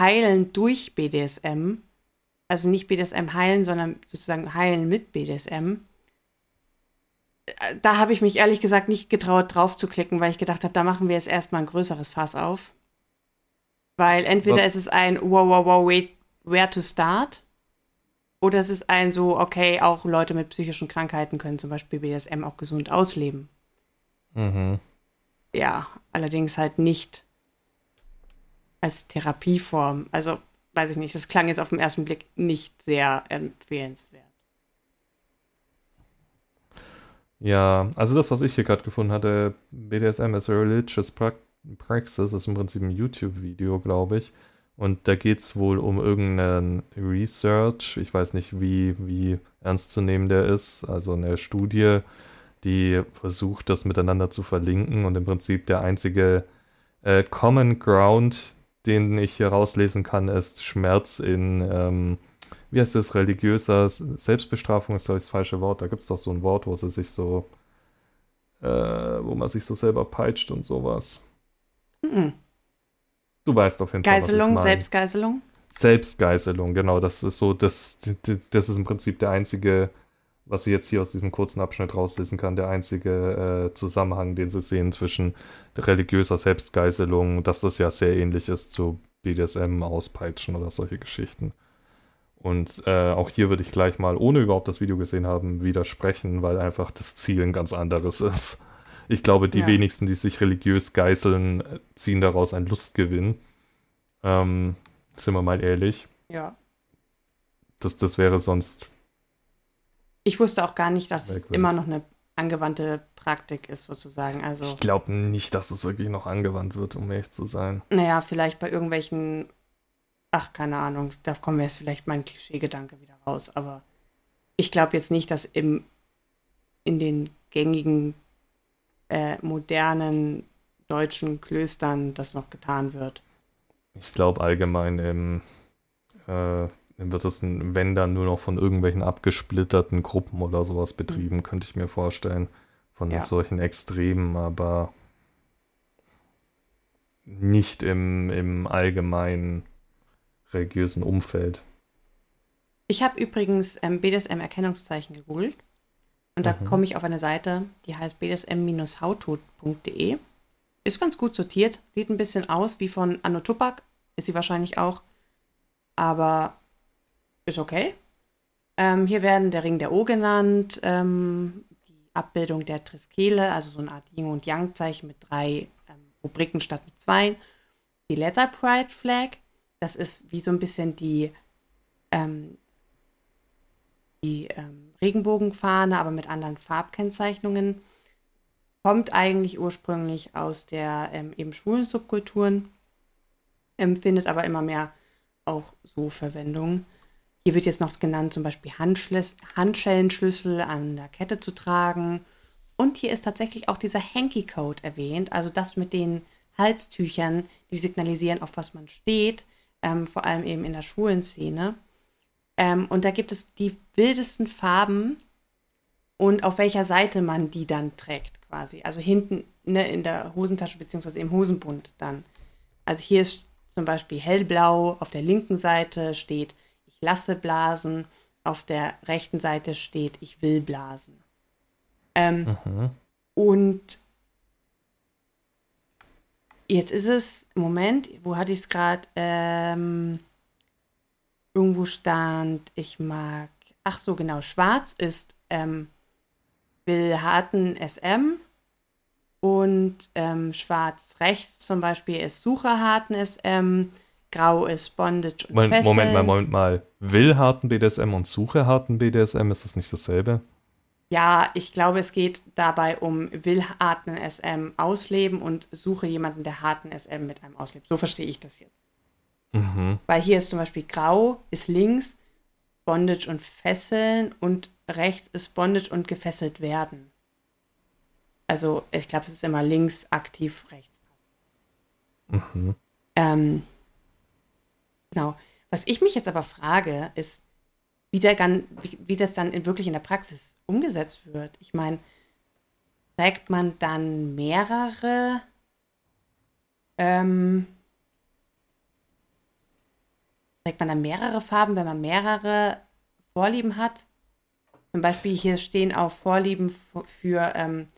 Speaker 1: Heilen durch BDSM. Also nicht BDSM heilen, sondern sozusagen heilen mit BDSM da habe ich mich ehrlich gesagt nicht getraut, drauf zu klicken, weil ich gedacht habe, da machen wir jetzt erstmal ein größeres Fass auf. Weil entweder Was? ist es ein wow, wow, wow, wait, where to start? Oder es ist ein so, okay, auch Leute mit psychischen Krankheiten können zum Beispiel BDSM auch gesund ausleben.
Speaker 2: Mhm.
Speaker 1: Ja, allerdings halt nicht als Therapieform. Also, weiß ich nicht, das klang jetzt auf den ersten Blick nicht sehr empfehlenswert.
Speaker 2: Ja, also das, was ich hier gerade gefunden hatte, BDSM as a Religious Praxis, ist im Prinzip ein YouTube-Video, glaube ich. Und da geht es wohl um irgendeinen Research, ich weiß nicht, wie, wie ernst zu nehmen der ist, also eine Studie, die versucht, das miteinander zu verlinken. Und im Prinzip der einzige äh, Common Ground, den ich hier rauslesen kann, ist Schmerz in, ähm, wie heißt das, religiöser Selbstbestrafung ist, glaube ich, das falsche Wort. Da gibt es doch so ein Wort, wo sie sich so, äh, wo man sich so selber peitscht und sowas. Mhm. Du weißt auf jeden
Speaker 1: Fall. Geiselung, Selbstgeiselung?
Speaker 2: Selbstgeiselung, genau. Das ist so, das, das ist im Prinzip der einzige, was ich jetzt hier aus diesem kurzen Abschnitt rauslesen kann, der einzige äh, Zusammenhang, den sie sehen zwischen religiöser Selbstgeiselung, dass das ja sehr ähnlich ist zu BDSM, Auspeitschen oder solche Geschichten. Und äh, auch hier würde ich gleich mal, ohne überhaupt das Video gesehen haben, widersprechen, weil einfach das Ziel ein ganz anderes ist. Ich glaube, die ja. wenigsten, die sich religiös geißeln, ziehen daraus einen Lustgewinn. Ähm, sind wir mal ehrlich.
Speaker 1: Ja.
Speaker 2: Das, das wäre sonst.
Speaker 1: Ich wusste auch gar nicht, dass es immer noch eine angewandte Praktik ist, sozusagen. Also,
Speaker 2: ich glaube nicht, dass es wirklich noch angewandt wird, um ehrlich zu sein.
Speaker 1: Naja, vielleicht bei irgendwelchen. Ach, keine Ahnung, da kommen wir jetzt vielleicht mein Klischeegedanke wieder raus, aber ich glaube jetzt nicht, dass im, in den gängigen äh, modernen deutschen Klöstern das noch getan wird.
Speaker 2: Ich glaube allgemein im, äh, wird das, wenn dann nur noch von irgendwelchen abgesplitterten Gruppen oder sowas betrieben, mhm. könnte ich mir vorstellen. Von ja. solchen Extremen, aber nicht im, im allgemeinen religiösen Umfeld.
Speaker 1: Ich habe übrigens ähm, BDSM-Erkennungszeichen gegoogelt und da mhm. komme ich auf eine Seite, die heißt bdsm-howto.de. Ist ganz gut sortiert, sieht ein bisschen aus wie von Anno Tupac, ist sie wahrscheinlich auch, aber ist okay. Ähm, hier werden der Ring der O genannt, ähm, die Abbildung der Triskele, also so eine Art Yin- und Yang-Zeichen mit drei ähm, Rubriken statt mit zwei. Die Leather Pride Flag, das ist wie so ein bisschen die, ähm, die ähm, Regenbogenfahne, aber mit anderen Farbkennzeichnungen. Kommt eigentlich ursprünglich aus der ähm, eben schwulen Subkulturen, findet aber immer mehr auch so Verwendung. Hier wird jetzt noch genannt, zum Beispiel Handschellenschlüssel an der Kette zu tragen. Und hier ist tatsächlich auch dieser Hanky-Code erwähnt, also das mit den Halstüchern, die signalisieren, auf was man steht, ähm, vor allem eben in der schwulen Szene. Ähm, und da gibt es die wildesten Farben und auf welcher Seite man die dann trägt, quasi. Also hinten ne, in der Hosentasche beziehungsweise im Hosenbund dann. Also hier ist zum Beispiel hellblau, auf der linken Seite steht, ich lasse blasen, auf der rechten Seite steht, ich will blasen. Ähm, mhm. Und jetzt ist es, Moment, wo hatte ich es gerade? Ähm, irgendwo stand, ich mag, ach so genau, schwarz ist ähm, will harten SM und ähm, schwarz rechts zum Beispiel ist Sucher harten SM, grau ist Bondage und
Speaker 2: Moment, Fesseln. Moment mal, Moment mal. Will harten BDSM und Suche harten BDSM, ist das nicht dasselbe?
Speaker 1: Ja, ich glaube, es geht dabei um will harten SM ausleben und suche jemanden, der harten SM mit einem auslebt. So verstehe ich das jetzt. Mhm. Weil hier ist zum Beispiel grau, ist links, Bondage und Fesseln und rechts ist Bondage und gefesselt werden. Also ich glaube, es ist immer links aktiv, rechts passiv. Mhm. Ähm, genau. Was ich mich jetzt aber frage, ist, wie, der wie, wie das dann in, wirklich in der Praxis umgesetzt wird. Ich meine, trägt man dann mehrere ähm, trägt man dann mehrere Farben, wenn man mehrere Vorlieben hat? Zum Beispiel hier stehen auch Vorlieben für ähm,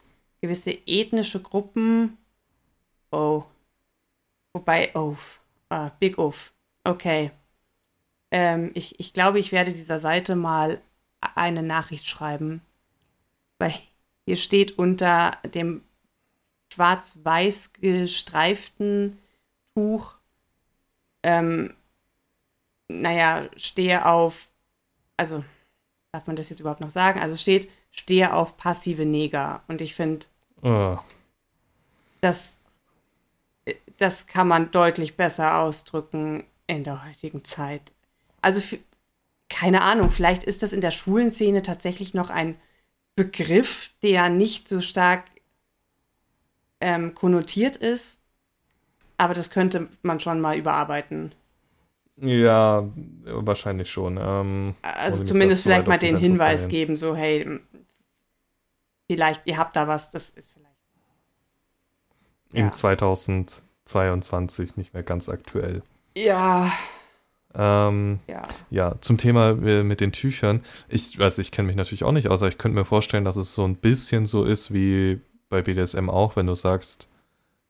Speaker 1: gewisse ethnische Gruppen. Oh. Wobei, oh, ah, Big Off. Okay. Ähm, ich, ich glaube, ich werde dieser Seite mal eine Nachricht schreiben. Weil hier steht unter dem schwarz-weiß gestreiften Tuch, ähm, naja, stehe auf, also darf man das jetzt überhaupt noch sagen? Also steht, stehe auf passive Neger. Und ich finde, oh. das, das kann man deutlich besser ausdrücken in der heutigen Zeit. Also keine Ahnung, vielleicht ist das in der schwulen Szene tatsächlich noch ein Begriff, der nicht so stark ähm, konnotiert ist. Aber das könnte man schon mal überarbeiten.
Speaker 2: Ja, wahrscheinlich schon. Ähm,
Speaker 1: also zumindest vielleicht mal den Hinweis so geben, so hey, vielleicht, ihr habt da was, das ist vielleicht.
Speaker 2: Ja. In 2022 nicht mehr ganz aktuell.
Speaker 1: Ja.
Speaker 2: Ähm, ja. ja, zum Thema äh, mit den Tüchern. Ich weiß, ich kenne mich natürlich auch nicht aus, aber ich könnte mir vorstellen, dass es so ein bisschen so ist wie bei BDSM auch, wenn du sagst,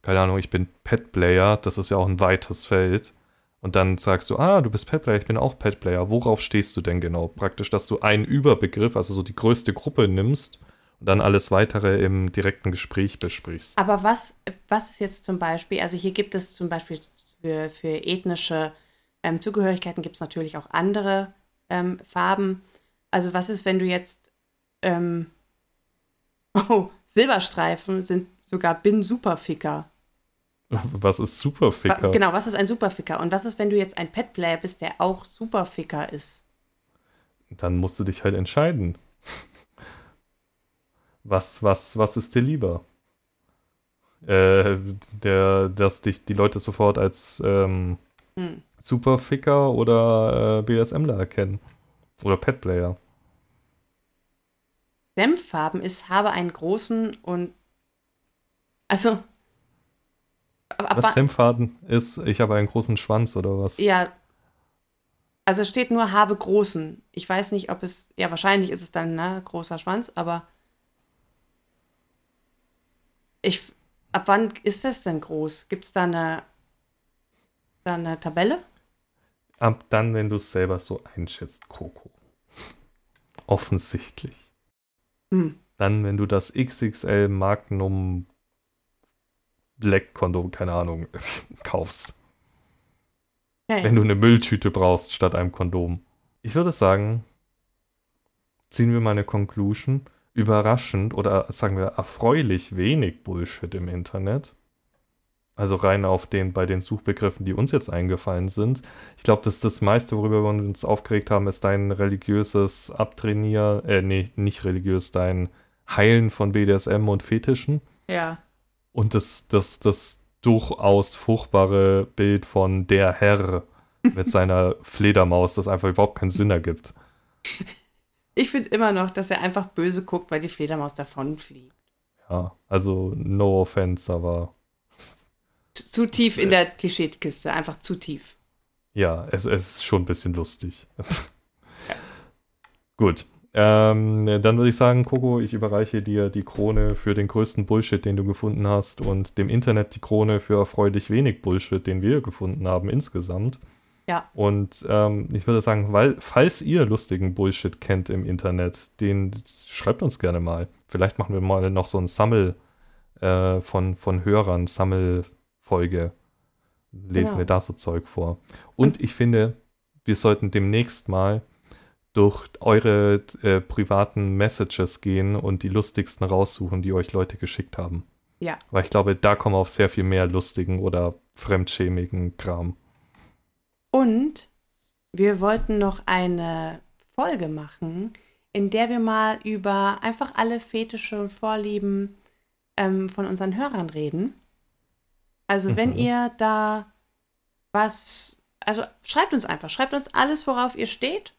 Speaker 2: keine Ahnung, ich bin Pet-Player, das ist ja auch ein weites Feld. Und dann sagst du, ah, du bist Pet-Player, ich bin auch Pet-Player. Worauf stehst du denn genau? Praktisch, dass du einen Überbegriff, also so die größte Gruppe nimmst und dann alles weitere im direkten Gespräch besprichst.
Speaker 1: Aber was, was ist jetzt zum Beispiel, also hier gibt es zum Beispiel für, für ethnische ähm, Zugehörigkeiten gibt es natürlich auch andere ähm, Farben. Also was ist, wenn du jetzt, ähm, oh, Silberstreifen sind sogar Bin-Superficker.
Speaker 2: Was ist Superficker?
Speaker 1: Genau, was ist ein Superficker? Und was ist, wenn du jetzt ein Petplayer bist, der auch Superficker ist?
Speaker 2: Dann musst du dich halt entscheiden. Was, was, was ist dir lieber? Äh, der, dass dich die Leute sofort als ähm, hm. Superficker oder äh, BSMler erkennen. Oder Petplayer.
Speaker 1: Senffarben ist, habe einen großen und also
Speaker 2: was Senffaden ist, ich habe einen großen Schwanz oder was?
Speaker 1: Ja. Also es steht nur habe großen. Ich weiß nicht, ob es, ja, wahrscheinlich ist es dann, ne, großer Schwanz, aber ich, ab wann ist das denn groß? Gibt es da eine, da eine Tabelle?
Speaker 2: Ab dann, wenn du es selber so einschätzt, Coco. Offensichtlich. Hm. Dann, wenn du das XXL Magnum Black Kondom, keine Ahnung, kaufst. Hey. Wenn du eine Mülltüte brauchst statt einem Kondom. Ich würde sagen, ziehen wir mal eine Conclusion. Überraschend oder sagen wir erfreulich wenig Bullshit im Internet. Also rein auf den, bei den Suchbegriffen, die uns jetzt eingefallen sind. Ich glaube, dass das meiste, worüber wir uns aufgeregt haben, ist dein religiöses Abtrainier, äh, nee, nicht religiös, dein Heilen von BDSM und Fetischen.
Speaker 1: Ja.
Speaker 2: Und das, das, das durchaus furchtbare Bild von der Herr mit seiner Fledermaus, das einfach überhaupt keinen Sinn ergibt.
Speaker 1: Ich finde immer noch, dass er einfach böse guckt, weil die Fledermaus davonfliegt.
Speaker 2: Ja, also no offense, aber
Speaker 1: zu tief in der Klischeekiste, einfach zu tief.
Speaker 2: Ja, es, es ist schon ein bisschen lustig. ja. Gut. Ähm, dann würde ich sagen, Coco, ich überreiche dir die Krone für den größten Bullshit, den du gefunden hast, und dem Internet die Krone für erfreulich wenig Bullshit, den wir gefunden haben insgesamt.
Speaker 1: Ja.
Speaker 2: Und ähm, ich würde sagen, weil, falls ihr lustigen Bullshit kennt im Internet, den schreibt uns gerne mal. Vielleicht machen wir mal noch so ein Sammel äh, von, von Hörern, Sammel, Folge lesen genau. wir da so Zeug vor. Und, ich finde, wir sollten demnächst mal durch eure äh, privaten Messages gehen und die lustigsten raussuchen, die euch Leute geschickt haben.
Speaker 1: Ja.
Speaker 2: Weil ich glaube, da kommen auf sehr viel mehr lustigen oder fremdschämigen Kram.
Speaker 1: Und wir wollten noch eine Folge machen, in der wir mal über einfach alle Fetische und Vorlieben ähm, von unseren Hörern reden. Also, wenn mhm. ihr da was, also schreibt uns einfach, schreibt uns alles, worauf ihr steht.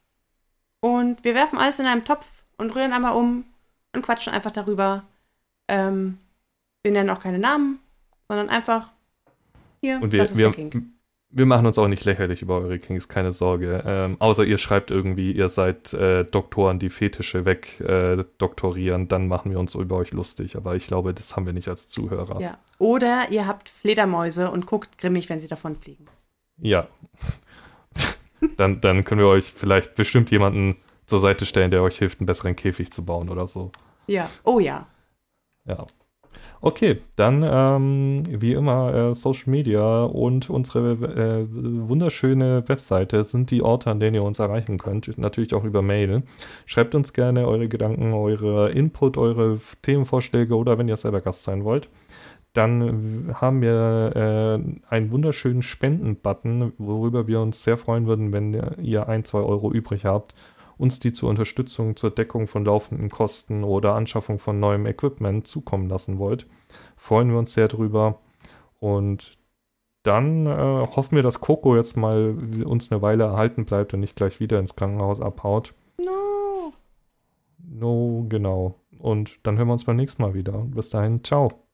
Speaker 1: Und wir werfen alles in einen Topf und rühren einmal um und quatschen einfach darüber. Ähm, wir nennen auch keine Namen, sondern einfach hier,
Speaker 2: und wir, das ist wir, der King wir machen uns auch nicht lächerlich über eure Kings, keine Sorge. Ähm, außer ihr schreibt irgendwie, ihr seid äh, Doktoren, die Fetische wegdoktorieren, äh, dann machen wir uns über euch lustig. Aber ich glaube, das haben wir nicht als Zuhörer.
Speaker 1: Ja. Oder ihr habt Fledermäuse und guckt grimmig, wenn sie davon fliegen.
Speaker 2: Ja. dann, dann können wir euch vielleicht bestimmt jemanden zur Seite stellen, der euch hilft, einen besseren Käfig zu bauen oder so.
Speaker 1: Ja. Oh ja.
Speaker 2: Ja. Okay, dann ähm, wie immer äh, Social Media und unsere äh, wunderschöne Webseite sind die Orte, an denen ihr uns erreichen könnt. Natürlich auch über Mail. Schreibt uns gerne eure Gedanken, eure Input, eure Themenvorschläge oder wenn ihr selber Gast sein wollt. Dann haben wir äh, einen wunderschönen Spenden-Button, worüber wir uns sehr freuen würden, wenn ihr ein, zwei Euro übrig habt uns die zur Unterstützung zur Deckung von laufenden Kosten oder Anschaffung von neuem Equipment zukommen lassen wollt. Freuen wir uns sehr drüber. Und dann äh, hoffen wir, dass Coco jetzt mal uns eine Weile erhalten bleibt und nicht gleich wieder ins Krankenhaus abhaut.
Speaker 1: No.
Speaker 2: No, genau. Und dann hören wir uns beim nächsten Mal wieder. Bis dahin, ciao.